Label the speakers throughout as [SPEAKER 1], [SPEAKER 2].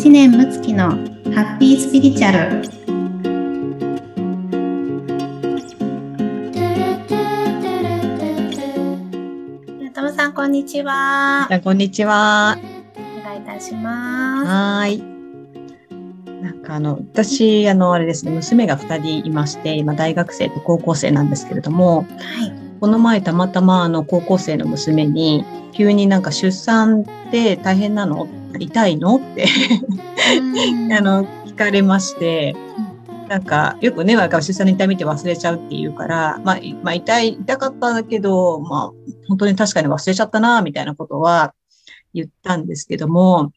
[SPEAKER 1] 知念睦月のハッピースピリチュアル。トムさんこんにちは。
[SPEAKER 2] こんにちは。
[SPEAKER 1] お願いいたします。
[SPEAKER 2] はい。なんかあの私あのあれですね娘が2人いまして今大学生と高校生なんですけれども、
[SPEAKER 1] はい、
[SPEAKER 2] この前たまたまあの高校生の娘に急になんか出産って大変なの？痛いの？って。あの聞かれまして、なんかよくね、出産の痛みって忘れちゃうっていうから、まあ、まあ、痛い、痛かったんだけど、まあ、本当に確かに忘れちゃったな、みたいなことは言ったんですけども、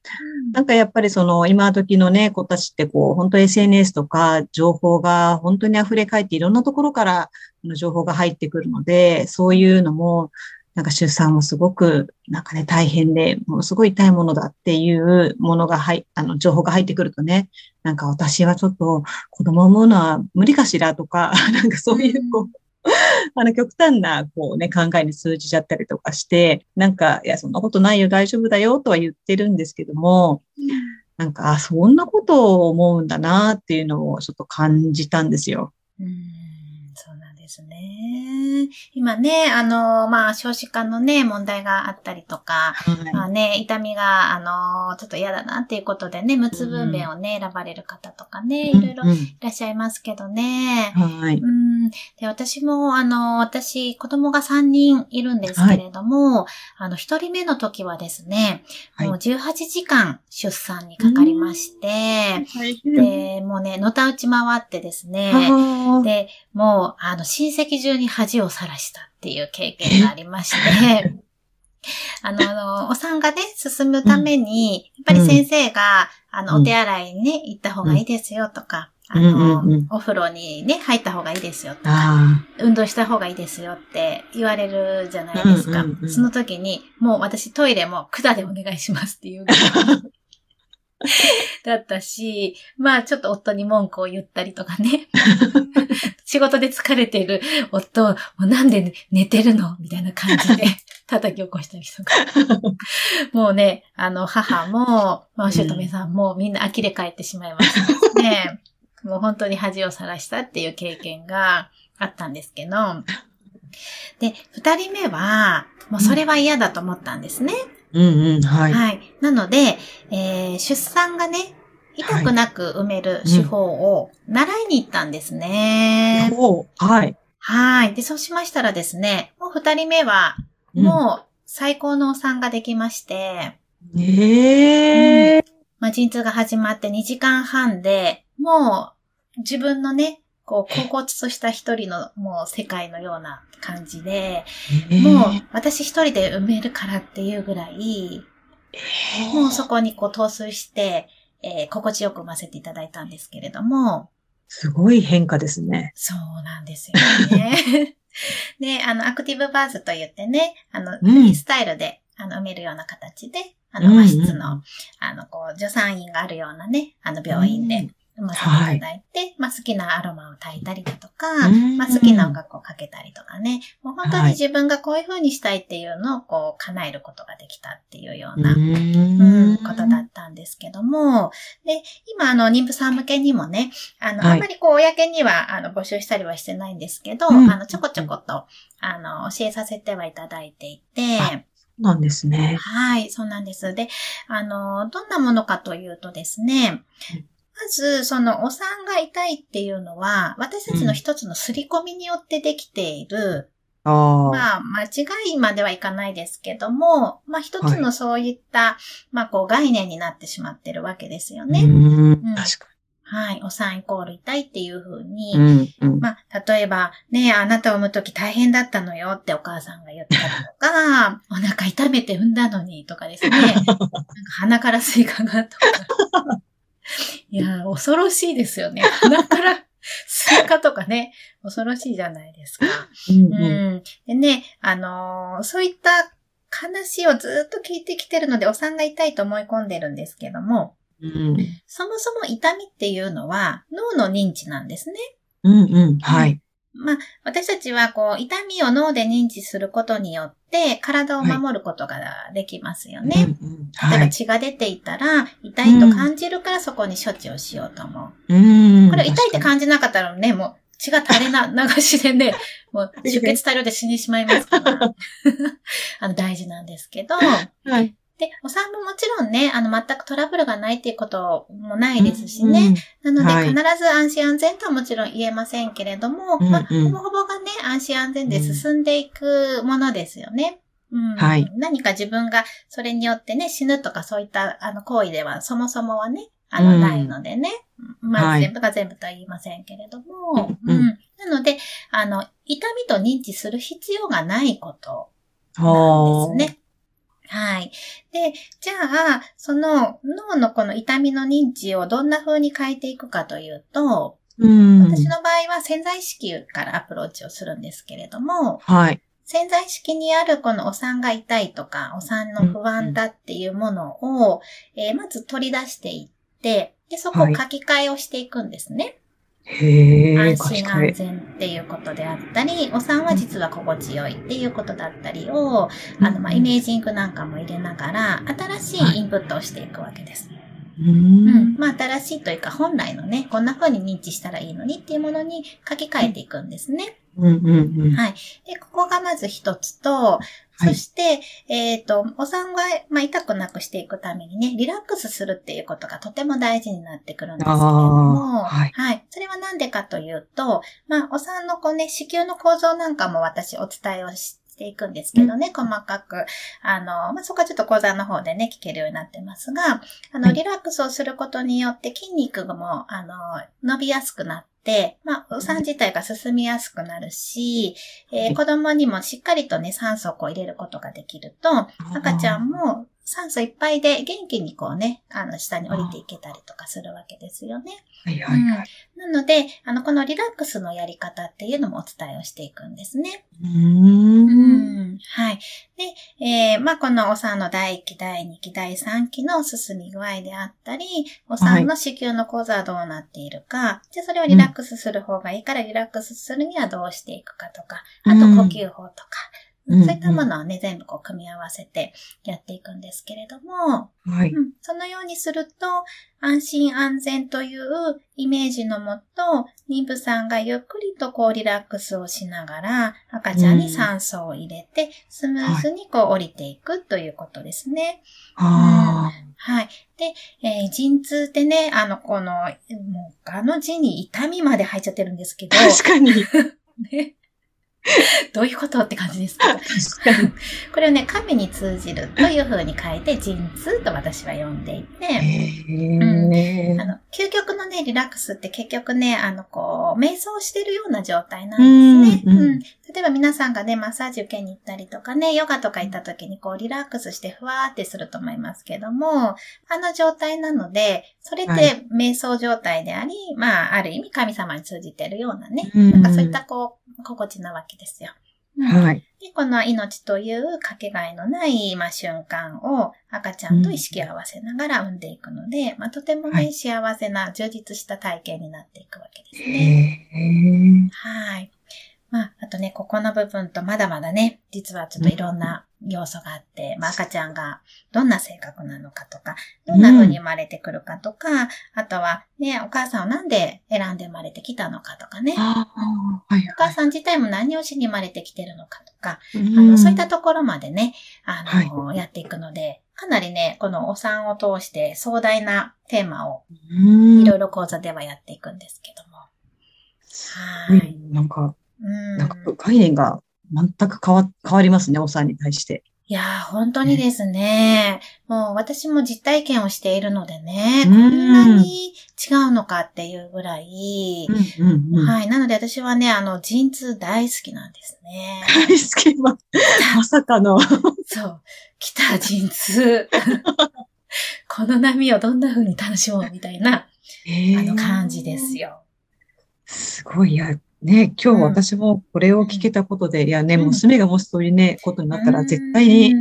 [SPEAKER 2] なんかやっぱりその今時のね、子たちってこう、本当 SNS とか情報が本当に溢れ返っていろんなところから情報が入ってくるので、そういうのもなんか出産もすごく、なんかね、大変で、ものすごい痛いものだっていうものが入、あの、情報が入ってくるとね、なんか私はちょっと子供を産むのは無理かしらとか、なんかそういう、こう、あの、極端な、こうね、考えに通じちゃったりとかして、なんか、いや、そんなことないよ、大丈夫だよ、とは言ってるんですけども、なんか、あ、そんなことを思うんだな、っていうのをちょっと感じたんですよ。
[SPEAKER 1] うんですね。今ね、あの、まあ、少子化のね、問題があったりとか、はい、まあね、痛みが、あの、ちょっと嫌だなっていうことでね、無痛分娩をね、選ばれる方とかね、いろいろいらっしゃいますけどね。
[SPEAKER 2] はい。う
[SPEAKER 1] ん。で、私も、あの、私、子供が3人いるんですけれども、はい、あの、1人目の時はですね、もう18時間出産にかかりまして、で、もうね、のたうち回ってですね、で、もう、あの、親戚中に恥をさらしたっていう経験がありまして、あの、お産がね、進むために、やっぱり先生が、あの、お手洗いにね、行った方がいいですよとか、あの、お風呂にね、入った方がいいですよとか、運動した方がいいですよって言われるじゃないですか。その時に、もう私トイレも管でお願いしますっていう だったし、まあちょっと夫に文句を言ったりとかね。仕事で疲れてる夫、もうなんで寝てるの？みたいな感じで 叩き起こしたりとか。もうね、あの母も、まあお姑さんもみんな呆れ返ってしまいましたね。もう本当に恥をさらしたっていう経験があったんですけど、で、二人目は、もうそれは嫌だと思ったんですね。うん
[SPEAKER 2] うんうん、はい。
[SPEAKER 1] はい。なので、えー、出産がね、痛くなく埋める手法を習いに行ったんですね。
[SPEAKER 2] ほ、う、はい。
[SPEAKER 1] はい。で、そうしましたらですね、もう二人目は、もう最高のお産ができまして、
[SPEAKER 2] ええー、うん、
[SPEAKER 1] まあ、陣痛が始まって2時間半で、もう自分のね、こう、高骨とした一人のもう世界のような感じで、えー、もう私一人で埋めるからっていうぐらい、えー、もうそこにこう陶酔して、えー、心地よく産ませていただいたんですけれども。
[SPEAKER 2] すごい変化ですね。
[SPEAKER 1] そうなんですよね。で、あの、アクティブバーズと言ってね、あの、フリースタイルで、あの、埋めるような形で、あの、和室の、あの、こう、助産院があるようなね、あの、病院で、いただいて、はい、まあ好きなアロマを炊いたりだとか、まあ好きな音楽をかけたりとかね、もう本当に自分がこういう風にしたいっていうのをこう叶えることができたっていうような、うん、ことだったんですけども、で、今あの妊婦さん向けにもね、あの、はい、あんまりこう公にはあの募集したりはしてないんですけど、うん、あのちょこちょことあの教えさせてはいただいていて、
[SPEAKER 2] なんですね。
[SPEAKER 1] はい、そうなんです。で、あの、どんなものかというとですね、まず、そのお産が痛いっていうのは、私たちの一つの刷り込みによってできている、
[SPEAKER 2] うん、
[SPEAKER 1] まあ、間違いまではいかないですけども、まあ一つのそういった、はい、まあこう概念になってしまってるわけですよね。
[SPEAKER 2] うん、確かに。
[SPEAKER 1] はい。お産イコール痛いっていうふうに、うんうん、まあ、例えば、ねあなたを産むとき大変だったのよってお母さんが言ったりとか、お腹痛めて産んだのにとかですね、なんか鼻からスイカがとか、いや、恐ろしいですよね。鼻からスイカとかね、恐ろしいじゃないですか。うん、うん、でね、あのー、そういった話をずっと聞いてきてるので、お産が痛いと思い込んでるんですけども、
[SPEAKER 2] うん、
[SPEAKER 1] そもそも痛みっていうのは脳の認知なんですね。
[SPEAKER 2] うんうん、はい。
[SPEAKER 1] まあ、私たちはこう、痛みを脳で認知することによって、体を守ることができますよね。はい。うんうん。例えば血が出ていたら、痛いと感じるからそこに処置をしようと思う。うん、これ痛いって感じなかったらね、もう血が垂れな、流しでね、もう出血大量で死んでしまいますから、あの、大事なんですけど、はい。で、お産ももちろんね、あの、全くトラブルがないっていうこともないですしね。うん、なので、必ず安心安全とはもちろん言えませんけれども、まあ、ほぼほぼがね、安心安全で進んでいくものですよね。うん、はい。何か自分がそれによってね、死ぬとかそういったあの行為ではそもそもはね、あの、ないのでね。まあ、全部が全部とは言いませんけれども、うん、なので、あの、痛みと認知する必要がないことなんですね。はい。で、じゃあ、その脳のこの痛みの認知をどんな風に変えていくかというと、うん、私の場合は潜在意識からアプローチをするんですけれども、はい。潜在意識にあるこのお産が痛いとか、お産の不安だっていうものを、うん、えー、まず取り出していって、で、そこを書き換えをしていくんですね。へ安心安全っていうことであったり、お産は実は心地よいっていうことだったりを、あの、まイメージングなんかも入れながら、新しいインプットをしていくわけです。うん、まあ、新しいというか、本来のね、こんな風に認知したらいいのにっていうものに書き換えていくんですね。うんうんうん、はい。で、ここがまず一つと、そして、えっ、ー、と、お産が、まあ、痛くなくしていくためにね、リラックスするっていうことがとても大事になってくるんですけれども、はい、はい。それはなんでかというと、まあ、お産のこうね、子宮の構造なんかも私お伝えをして、していくんですけどね、細かく。あの、まあ、そこはちょっと講座の方でね、聞けるようになってますが、あの、リラックスをすることによって筋肉も、あの、伸びやすくなって、まあ、お産自体が進みやすくなるし、えー、子供にもしっかりとね、酸素を入れることができると、赤ちゃんも酸素いっぱいで元気にこうね、あの、下に降りていけたりとかするわけですよね。はいはいはい。うん、なので、あの、このリラックスのやり方っていうのもお伝えをしていくんですね。うん。はい。で、えー、まあ、このお産の第1期、第2期、第3期の進み具合であったり、お産の子宮の構造はどうなっているか、はい、じゃそれをリラックスする方がいいから、リラックスするにはどうしていくかとか、あと呼吸法とか、そういったものをね、全部こう組み合わせてやっていくんですけれども、はいうん、そのようにすると、安心安全というイメージのもと、妊婦さんがゆっくりとこうリラックスをしながら、赤ちゃんに酸素を入れて、スムーズにこう降りていくということですね。はい、はい。で、えー、陣痛ってね、あの、この、もう、あの字に痛みまで入っちゃってるんですけど。
[SPEAKER 2] 確かに。
[SPEAKER 1] ね。どういうことって感じですけど。これをね、神に通じるという風に書いて、陣痛と私は呼んでいて、うん、あの究極のね、リラックスって結局ね、あの、こう、瞑想してるような状態なんですね。うん、うん、例えば皆さんがね、マッサージ受けに行ったりとかね、ヨガとか行った時にこう、リラックスしてふわーってすると思いますけども、あの状態なので、それって瞑想状態であり、はい、まあ、ある意味神様に通じてるようなね、なんかそういったこう、心地なわけですよ。はい。で、この命というかけがえのない、まあ、瞬間を赤ちゃんと意識を合わせながら産んでいくので、うん、まあ、とてもね、はい、幸せな充実した体験になっていくわけですね。はい。まあ、あとね、ここの部分とまだまだね、実はちょっといろんな要素があって、まあ、赤ちゃんがどんな性格なのかとか、どんな風に生まれてくるかとか、うん、あとはね、お母さんをなんで選んで生まれてきたのかとかね、はいはい、お母さん自体も何をしに生まれてきてるのかとか、うん、あのそういったところまでね、あの、はい、やっていくので、かなりね、このお産を通して壮大なテーマをいろいろ講座ではやっていくんですけども。
[SPEAKER 2] はい。なんか、なんか概念が全く変わ変わりますね、お産に対して。
[SPEAKER 1] いやー、本当にですね。もう私も実体験をしているのでね、こんなに違うのかっていうぐらい、はい。なので私はね、あの、陣痛大好きなんですね。
[SPEAKER 2] 大好きま、まさかの。
[SPEAKER 1] そう。来た陣痛。この波をどんな風に楽しもうみたいな、あの感じですよ。
[SPEAKER 2] すごい、や、ね、今日私もこれを聞けたことで、うん、いやね、娘がもしそういうね、ことになったら絶対に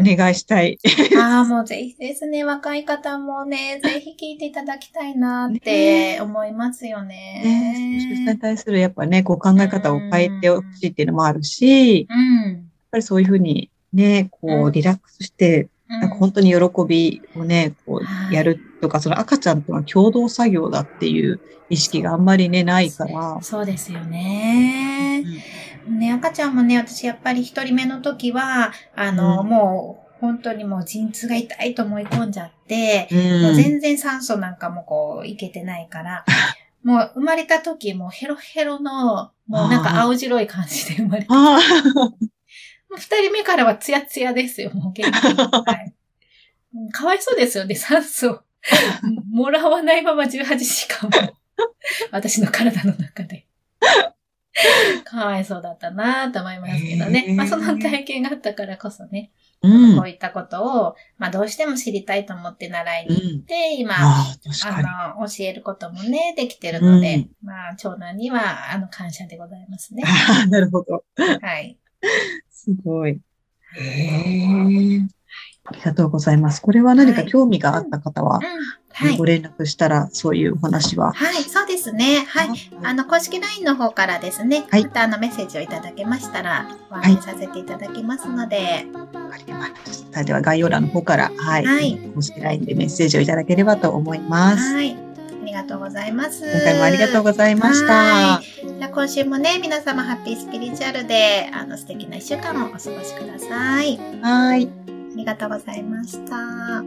[SPEAKER 2] お願いしたい。
[SPEAKER 1] ああ、もうぜひですね、若い方もね、ぜひ聞いていただきたいなって思いますよね。
[SPEAKER 2] ね出産に対するやっぱね、こう考え方を変えてほしいっていうのもあるし、
[SPEAKER 1] うん。
[SPEAKER 2] やっぱりそういうふうにね、こうリラックスして、なんか本当に喜びをね、こうやるとか、その赤ちゃんとの共同作業だっていう意識があんまりね、ないから。
[SPEAKER 1] そうですよね。うん、ね、赤ちゃんもね、私やっぱり一人目の時は、あの、うん、もう、本当にもう陣痛が痛いと思い込んじゃって、うん、もう全然酸素なんかもこう、いけてないから、もう生まれた時もうヘロヘロの、もうなんか青白い感じで生まれた。二人目からはツヤツヤですよ、もう元気に。はい、かわいそうですよね、酸素。もらわないまま18時間も。私の体の中で。かわいそうだったなと思いますけどね。まあその体験があったからこそね。うん、こういったことを、まあどうしても知りたいと思って習いに行って、うん、今あ、あの、教えることもね、できてるので、うん、まあ長男には、あの、感謝でございますね。
[SPEAKER 2] なるほど。
[SPEAKER 1] はい。
[SPEAKER 2] すごい。へえ。ありがとうございます。これは何か興味があった方は、はい、ご連絡したら、そういうお話は。
[SPEAKER 1] はい、そうですね。はい。あの、公式 LINE の方からですね、はい、またあのメッセージをいただけましたら、お話しさせていただきますので。
[SPEAKER 2] わ、かりました。では、概要欄の方から、はい。はい、公式 LINE でメッセージをいただければと思います。
[SPEAKER 1] はい。ありがとうございます。
[SPEAKER 2] 今回もありがとうございました。
[SPEAKER 1] じゃ今週もね、皆様ハッピースピリチュアルで、あの、素敵な一週間をお過ごしください。
[SPEAKER 2] はい。
[SPEAKER 1] ありがとうございました。